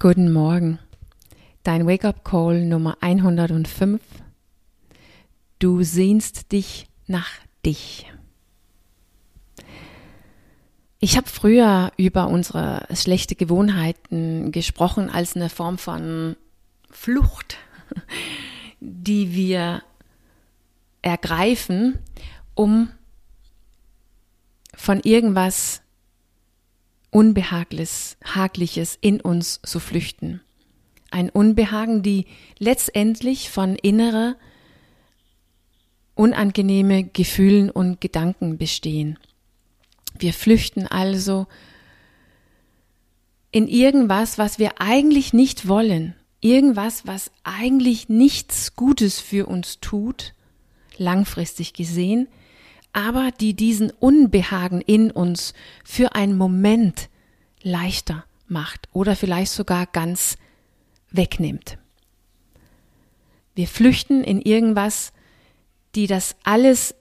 Guten Morgen. Dein Wake-up-Call Nummer 105. Du sehnst dich nach dich. Ich habe früher über unsere schlechte Gewohnheiten gesprochen als eine Form von Flucht, die wir ergreifen, um von irgendwas Unbehagliches Hagliches in uns zu flüchten. Ein Unbehagen, die letztendlich von innerer, unangenehme Gefühlen und Gedanken bestehen. Wir flüchten also in irgendwas, was wir eigentlich nicht wollen, irgendwas, was eigentlich nichts Gutes für uns tut, langfristig gesehen, aber die diesen Unbehagen in uns für einen Moment leichter macht oder vielleicht sogar ganz wegnimmt. Wir flüchten in irgendwas, die das alles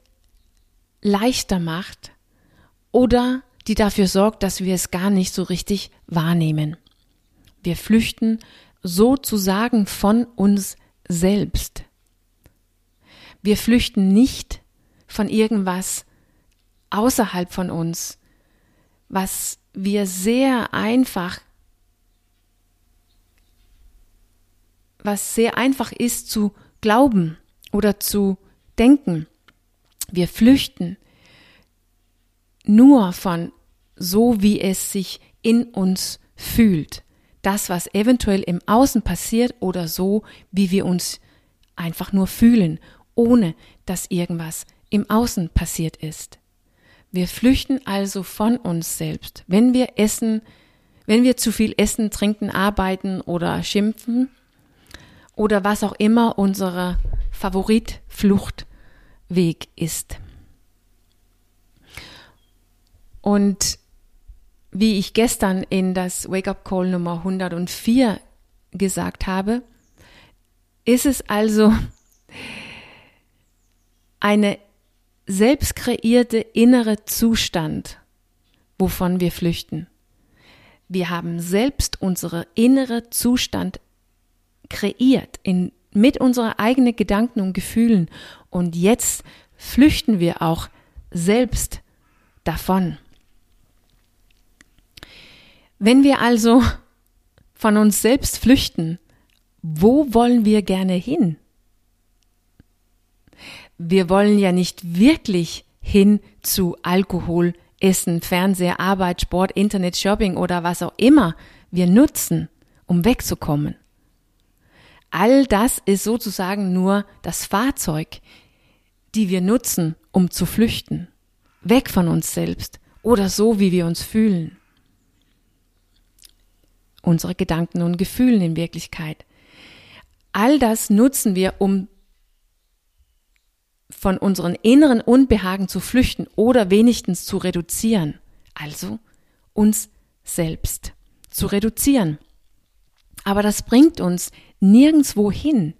leichter macht oder die dafür sorgt, dass wir es gar nicht so richtig wahrnehmen. Wir flüchten sozusagen von uns selbst. Wir flüchten nicht von irgendwas außerhalb von uns, was wir sehr einfach, was sehr einfach ist zu glauben oder zu denken. Wir flüchten nur von so, wie es sich in uns fühlt. Das, was eventuell im Außen passiert oder so, wie wir uns einfach nur fühlen, ohne dass irgendwas im Außen passiert ist. Wir flüchten also von uns selbst. Wenn wir essen, wenn wir zu viel essen, trinken, arbeiten oder schimpfen oder was auch immer unser Favoritfluchtweg ist. Und wie ich gestern in das Wake-up Call Nummer 104 gesagt habe, ist es also eine selbst kreierte innere Zustand, wovon wir flüchten. Wir haben selbst unsere innere Zustand kreiert in, mit unseren eigenen Gedanken und Gefühlen und jetzt flüchten wir auch selbst davon. Wenn wir also von uns selbst flüchten, wo wollen wir gerne hin? Wir wollen ja nicht wirklich hin zu Alkohol, Essen, Fernseher, Arbeit, Sport, Internet, Shopping oder was auch immer wir nutzen, um wegzukommen. All das ist sozusagen nur das Fahrzeug, die wir nutzen, um zu flüchten, weg von uns selbst oder so, wie wir uns fühlen. Unsere Gedanken und Gefühlen in Wirklichkeit. All das nutzen wir, um von unseren inneren Unbehagen zu flüchten oder wenigstens zu reduzieren. Also uns selbst zu reduzieren. Aber das bringt uns nirgendwo hin.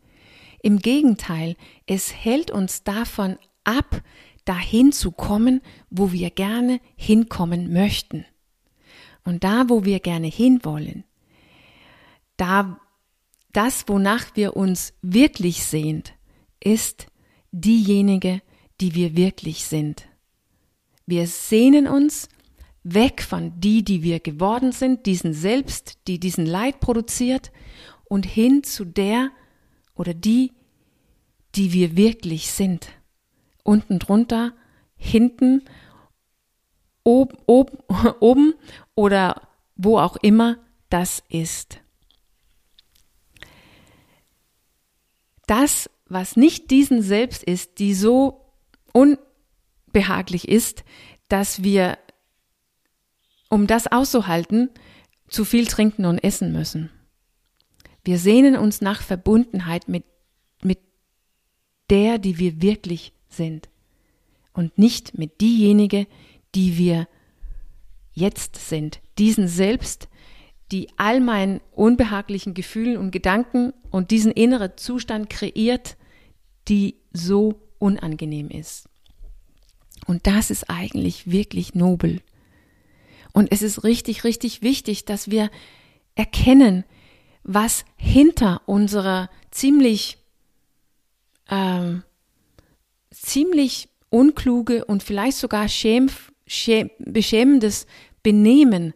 Im Gegenteil, es hält uns davon ab, dahin zu kommen, wo wir gerne hinkommen möchten. Und da, wo wir gerne hinwollen, da das, wonach wir uns wirklich sehnt, ist diejenige, die wir wirklich sind. Wir sehnen uns weg von die, die wir geworden sind, diesen Selbst, die diesen Leid produziert, und hin zu der oder die, die wir wirklich sind. Unten drunter, hinten, ob, ob, oben oder wo auch immer das ist. Das was nicht diesen selbst ist, die so unbehaglich ist, dass wir, um das auszuhalten, zu viel trinken und essen müssen. Wir sehnen uns nach Verbundenheit mit, mit der, die wir wirklich sind und nicht mit diejenige, die wir jetzt sind. Diesen Selbst, die all meinen unbehaglichen Gefühlen und Gedanken und diesen inneren Zustand kreiert, die so unangenehm ist. Und das ist eigentlich wirklich nobel. Und es ist richtig, richtig wichtig, dass wir erkennen, was hinter unserer ziemlich, ähm, ziemlich unkluge und vielleicht sogar schäm, schäm, beschämendes Benehmen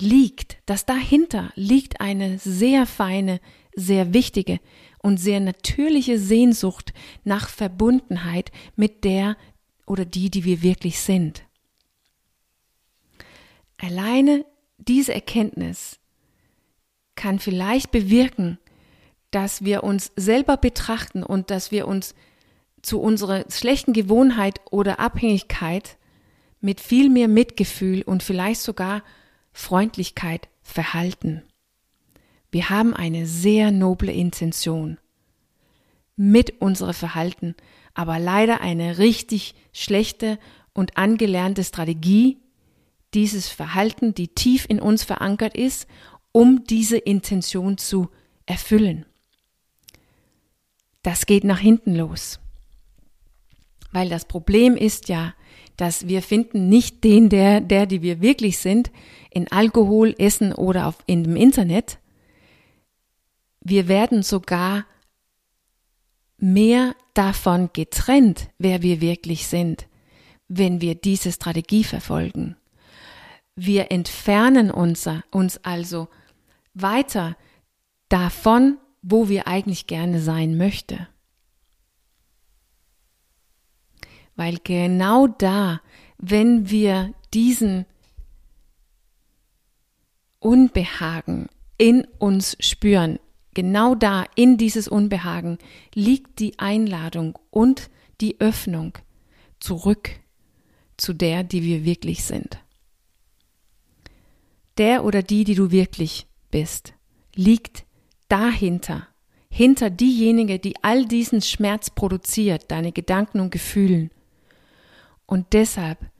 liegt, dass dahinter liegt eine sehr feine, sehr wichtige und sehr natürliche Sehnsucht nach Verbundenheit mit der oder die, die wir wirklich sind. Alleine diese Erkenntnis kann vielleicht bewirken, dass wir uns selber betrachten und dass wir uns zu unserer schlechten Gewohnheit oder Abhängigkeit mit viel mehr Mitgefühl und vielleicht sogar Freundlichkeit verhalten. Wir haben eine sehr noble Intention mit unserem Verhalten, aber leider eine richtig schlechte und angelernte Strategie, dieses Verhalten, die tief in uns verankert ist, um diese Intention zu erfüllen. Das geht nach hinten los. Weil das Problem ist ja, dass wir finden nicht den, der, der, die wir wirklich sind, in Alkohol, Essen oder auf, in dem Internet. Wir werden sogar mehr davon getrennt, wer wir wirklich sind, wenn wir diese Strategie verfolgen. Wir entfernen uns, uns also weiter davon, wo wir eigentlich gerne sein möchten. Weil genau da, wenn wir diesen Unbehagen in uns spüren, genau da, in dieses Unbehagen, liegt die Einladung und die Öffnung zurück zu der, die wir wirklich sind. Der oder die, die du wirklich bist, liegt dahinter, hinter diejenige, die all diesen Schmerz produziert, deine Gedanken und Gefühlen. Und deshalb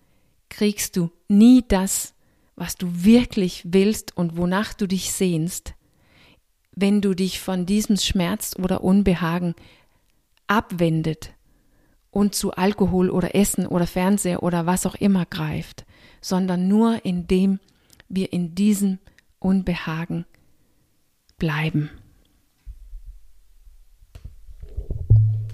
kriegst du nie das, was du wirklich willst und wonach du dich sehnst, wenn du dich von diesem Schmerz oder Unbehagen abwendet und zu Alkohol oder Essen oder Fernseher oder was auch immer greift, sondern nur indem wir in diesem Unbehagen bleiben.